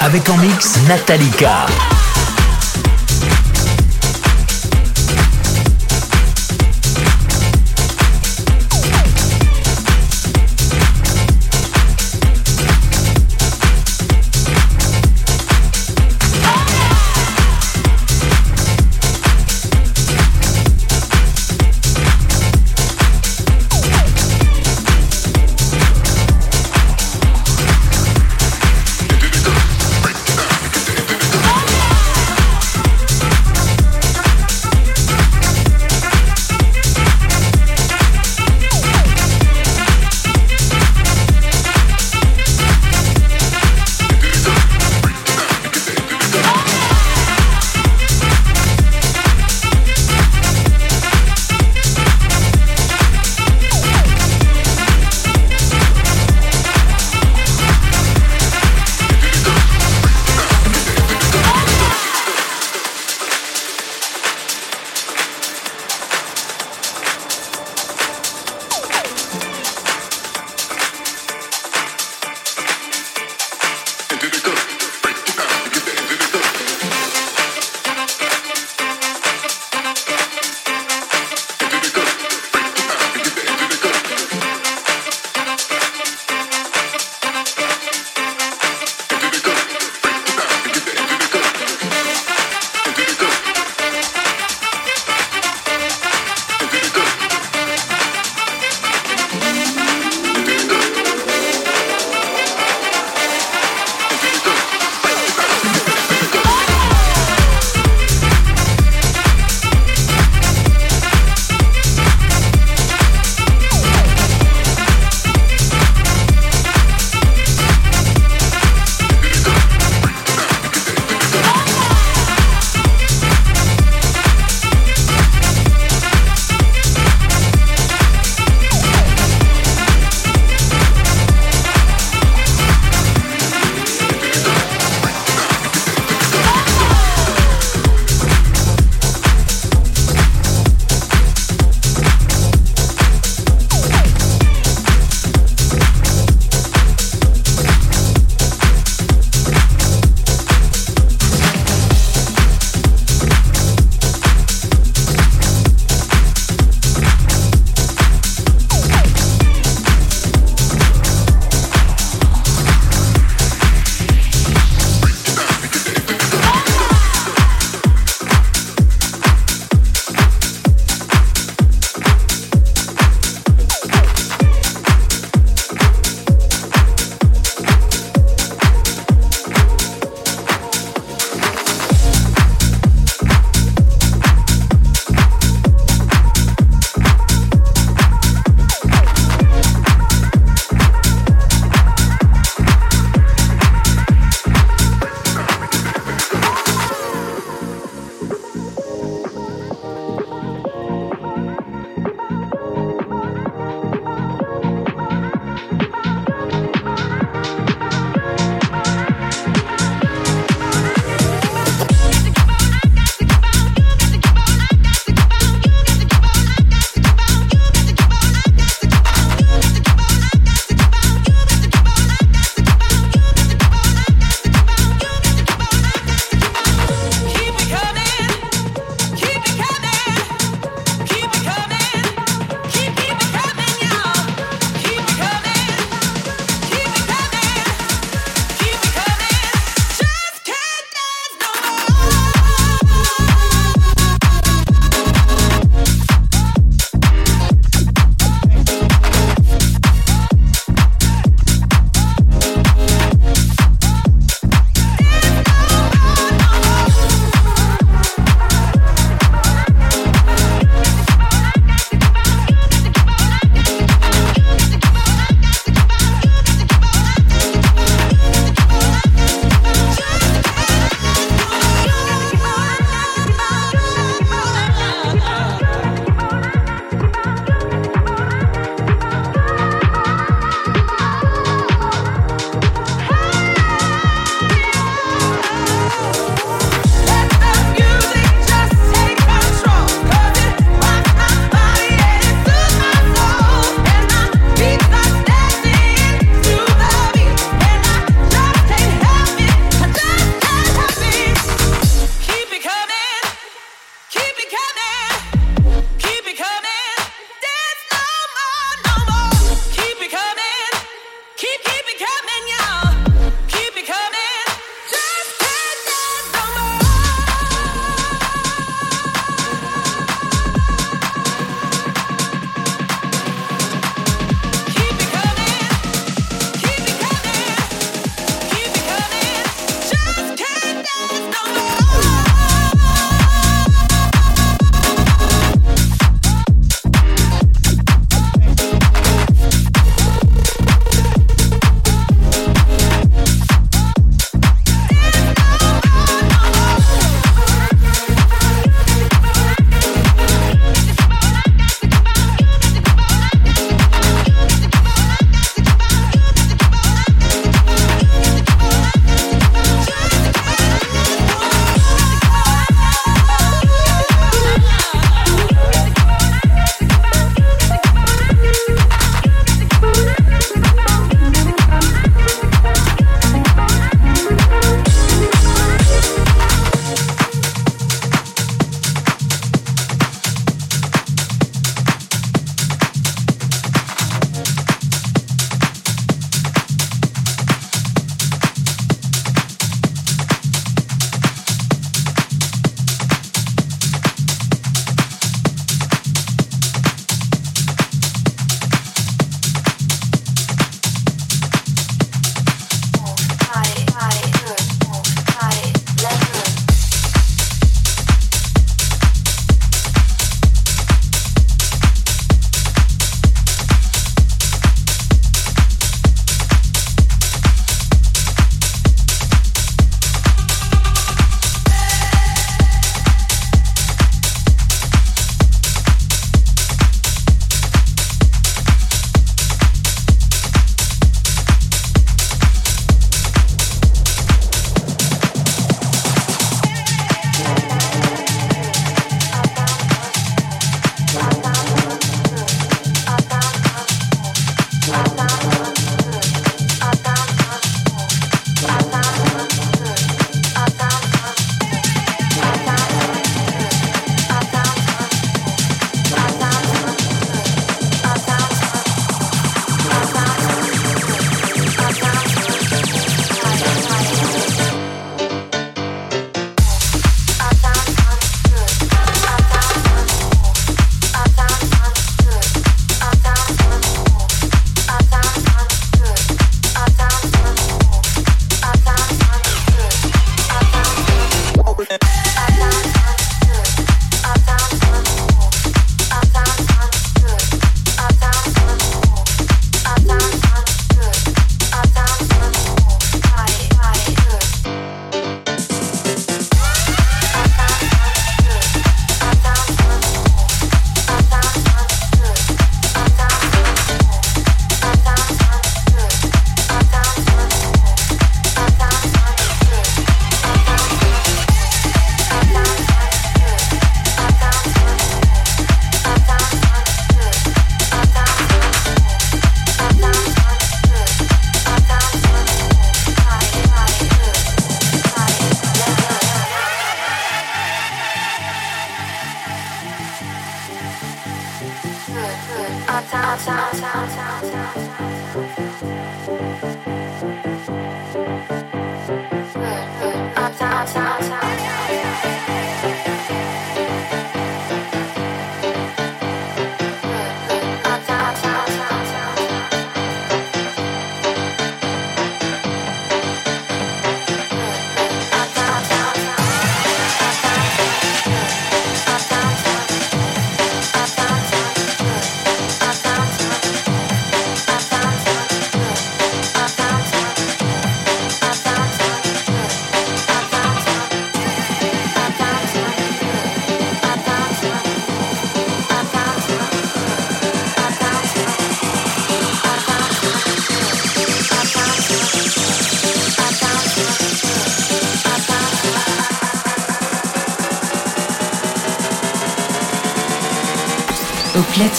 Avec en mix Natalika.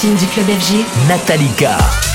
Du club FG. Natalika. tempo.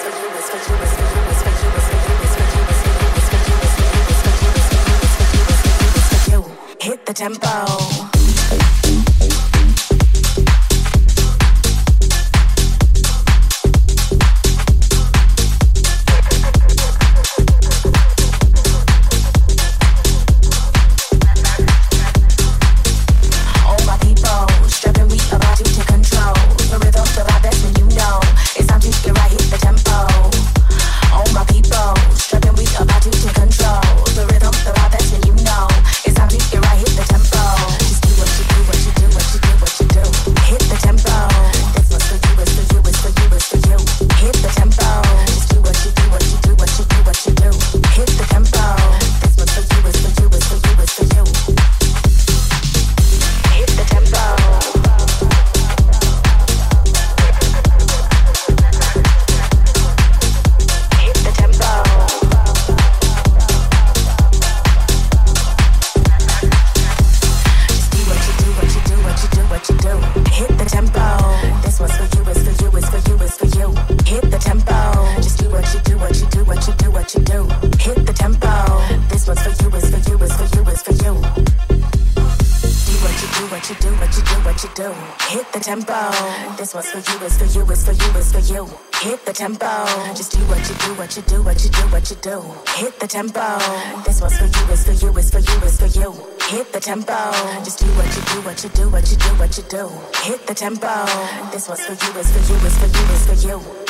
This the for the tempo. Just do what you do, what you do, what you do, what you do. Hit the tempo. This was for you, it's for you, it's for you, it's for you.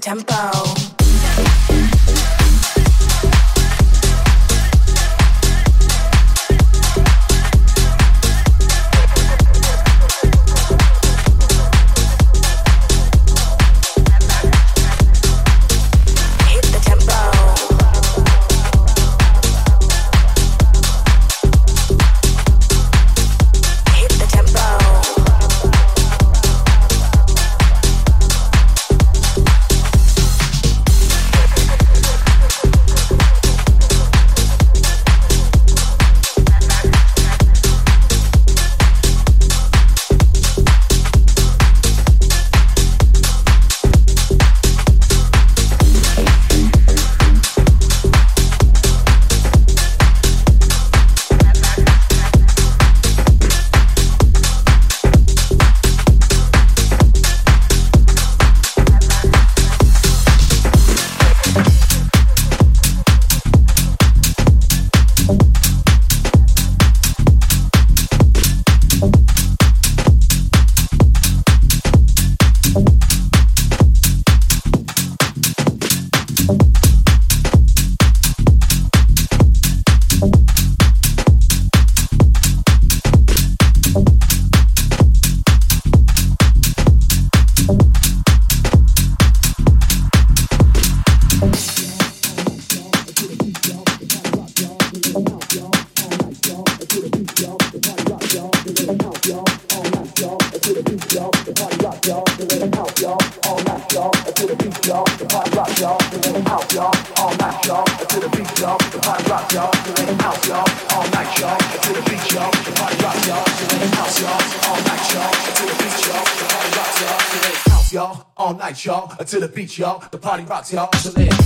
tempo. y'all. The party rocks, y'all. So let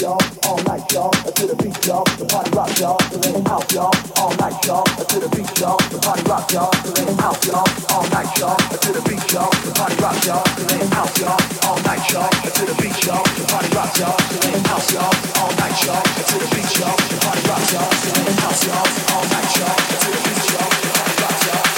y'all, all night y'all, to the beat y'all, the party rock y'all, the rhythm house y'all, all night y'all, to the beat y'all, the party rock y'all, the rhythm house y'all, all night y'all, to the beat y'all, the party rock y'all, the rhythm house y'all, all night y'all, to the beat y'all, the party rock y'all, the rhythm house y'all, all night y'all, to the beat y'all, the party rock y'all, the rhythm house y'all, all night y'all, to the beat y'all, the party rock y'all.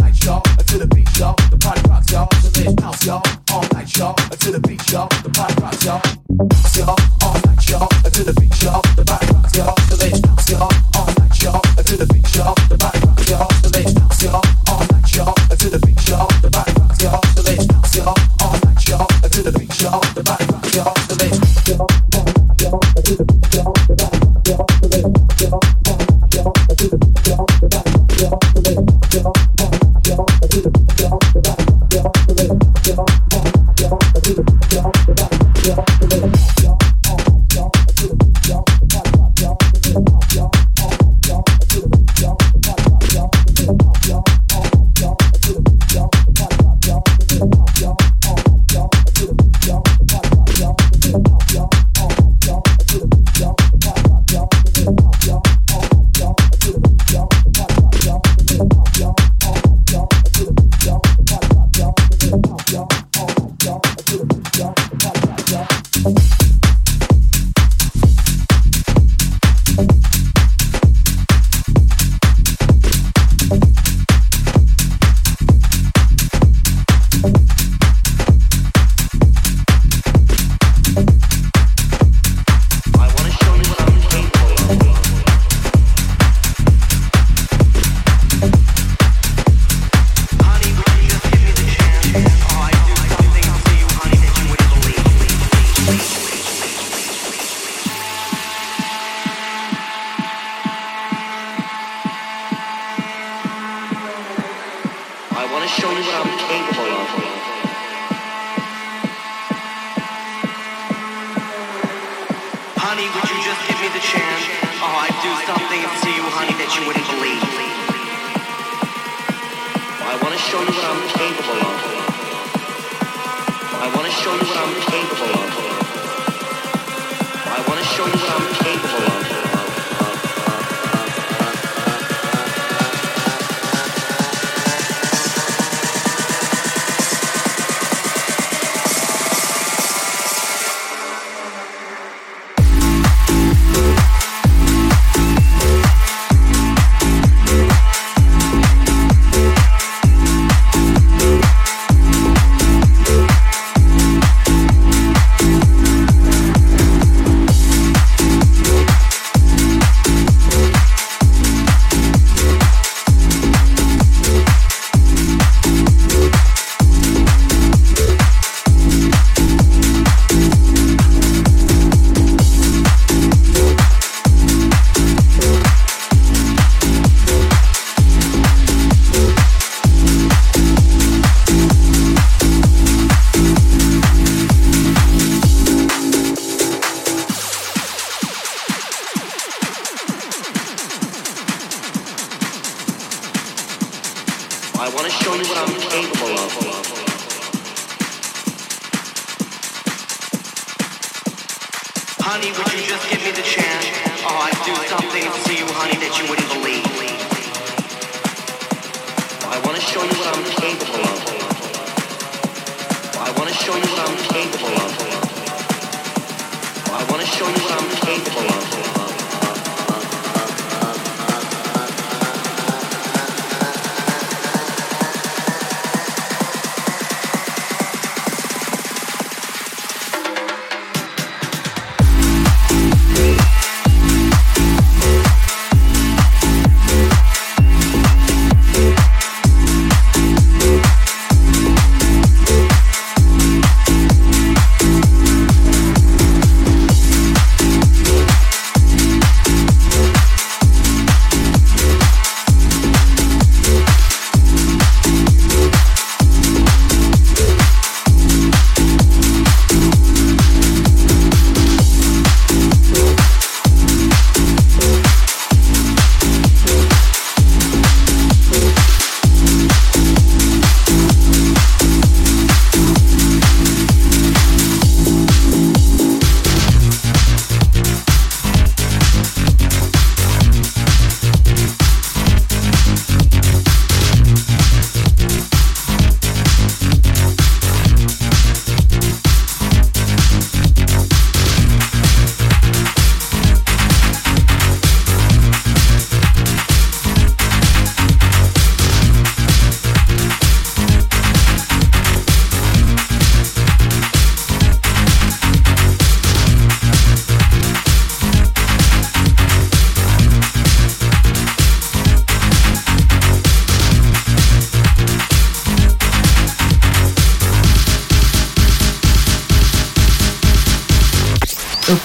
rocks, all All night, the beach, y'all. The party rocks, y'all. Y'all. The beach. The party rocks. The late rocks, all All night, the beach. The party rocks. The late rocks, all All night, the beach. The party rocks. The late rocks, all All night, the beach. The party rocks.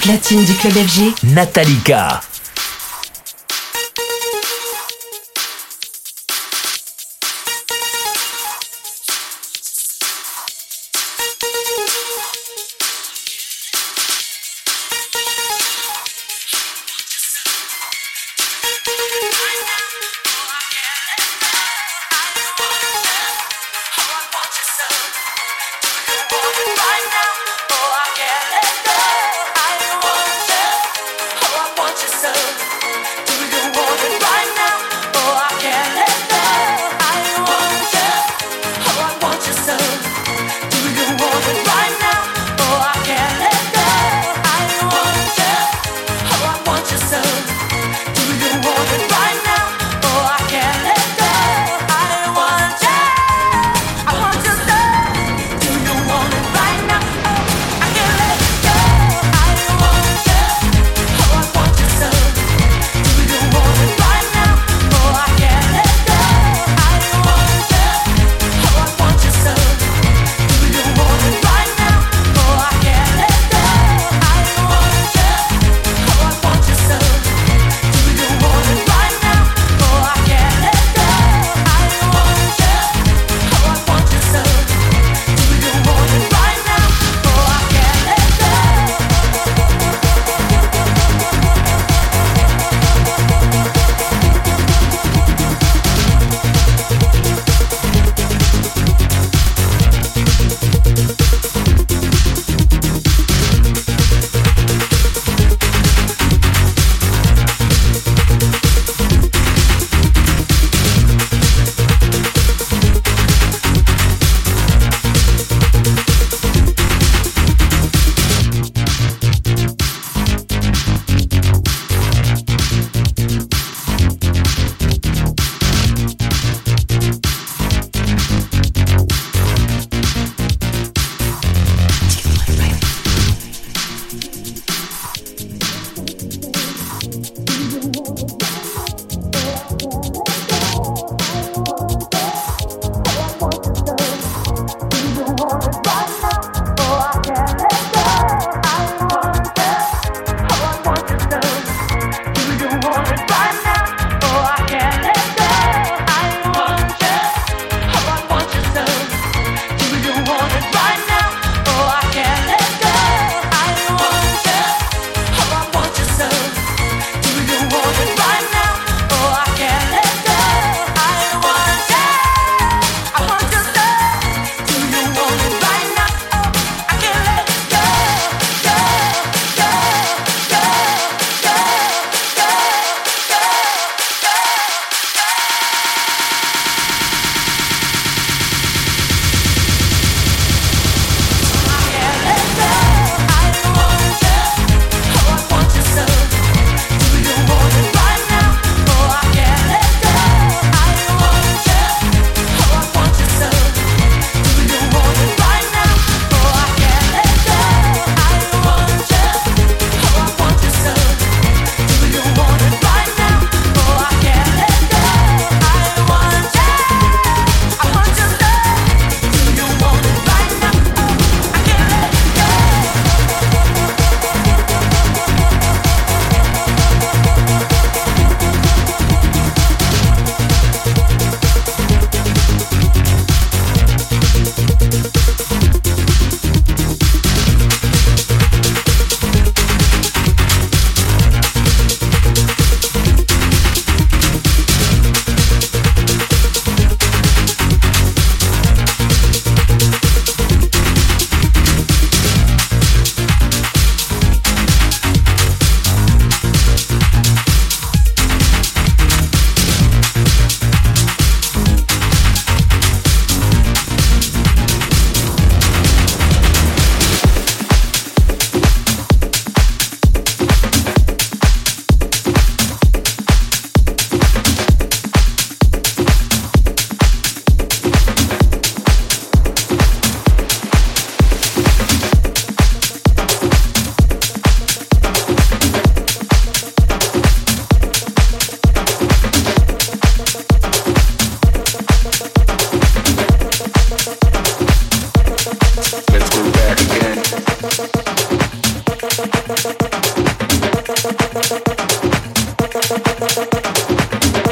Latine du club FG. Natalika.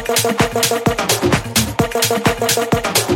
Thank you.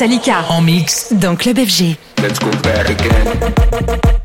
Metallica en mix dans Club FG. Let's go back again.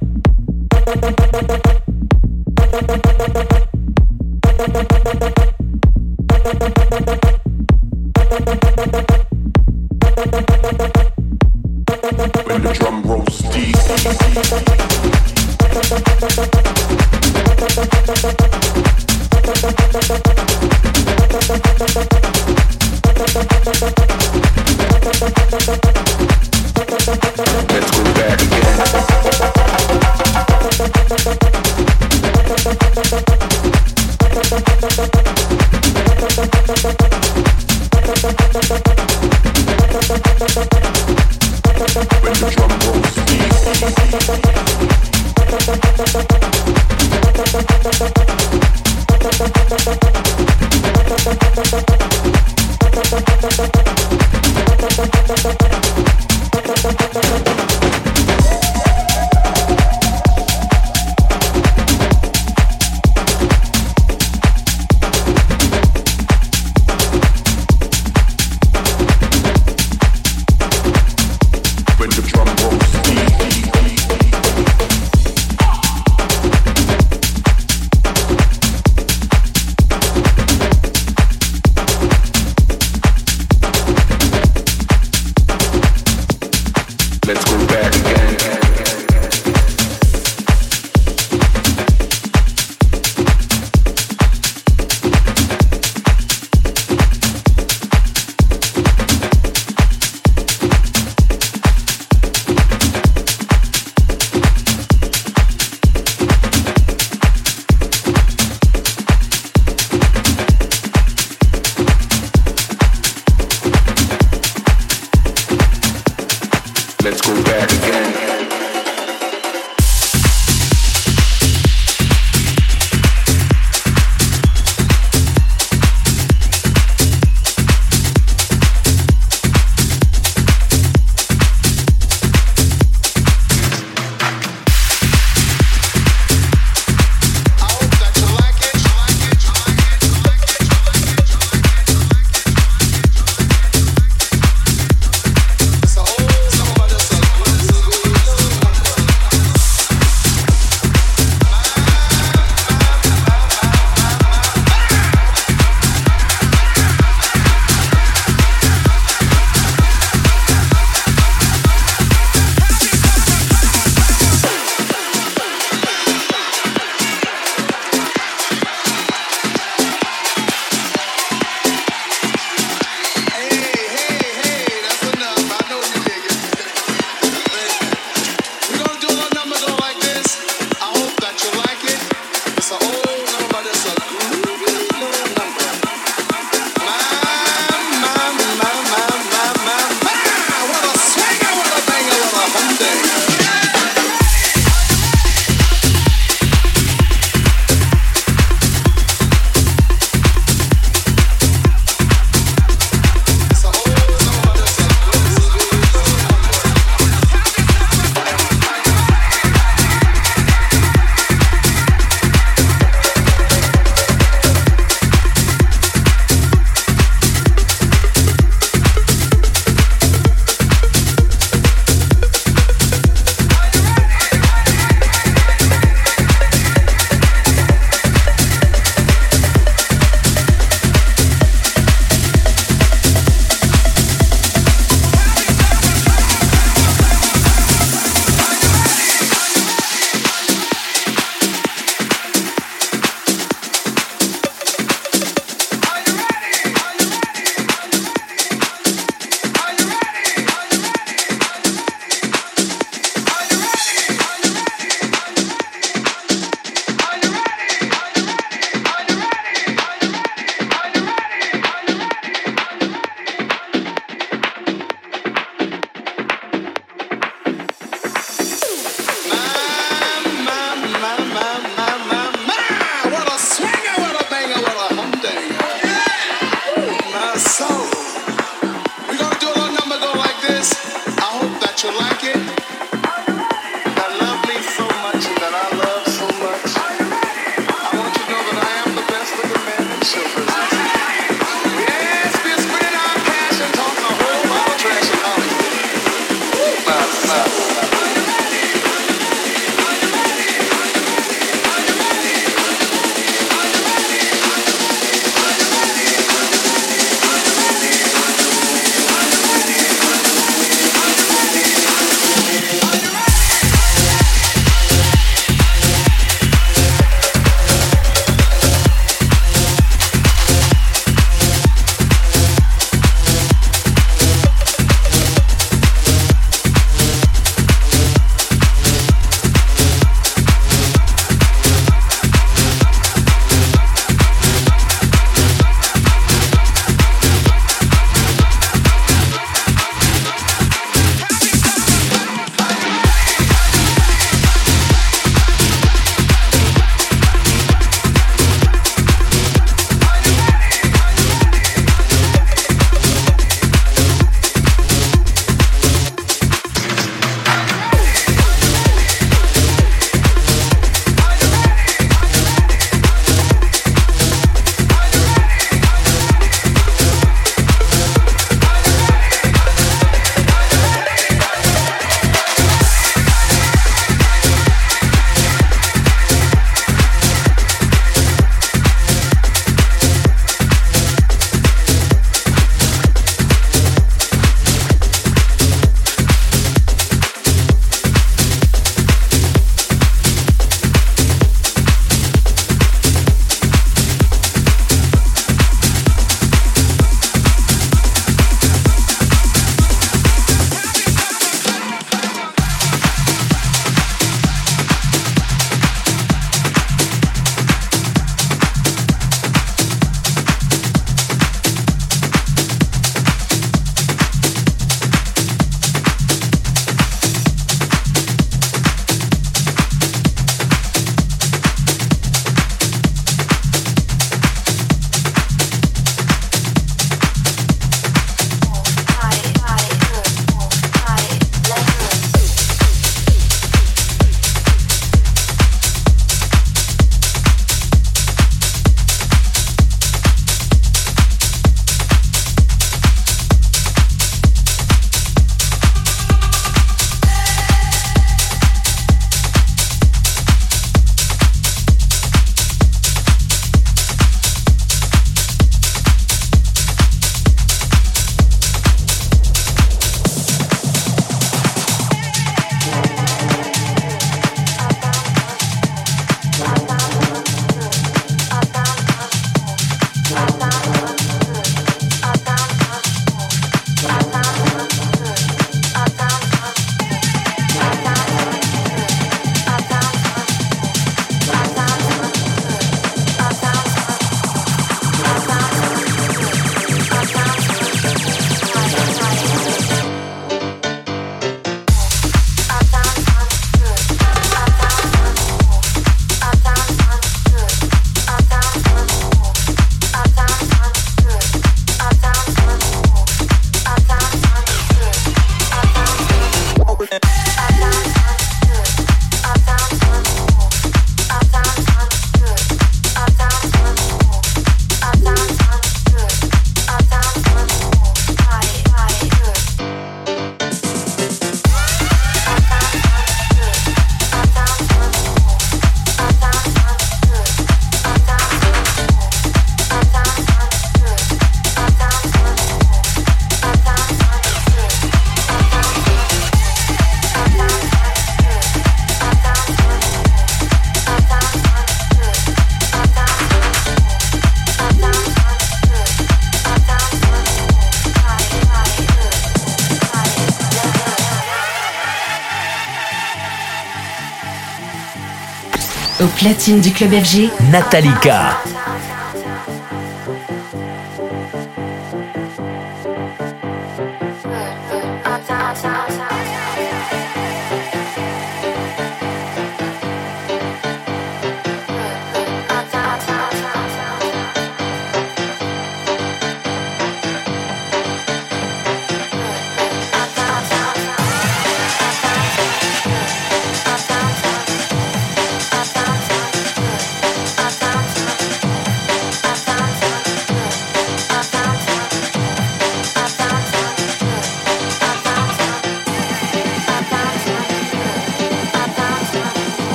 Platine du club FG, Natalika. Natalika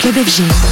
Club FG.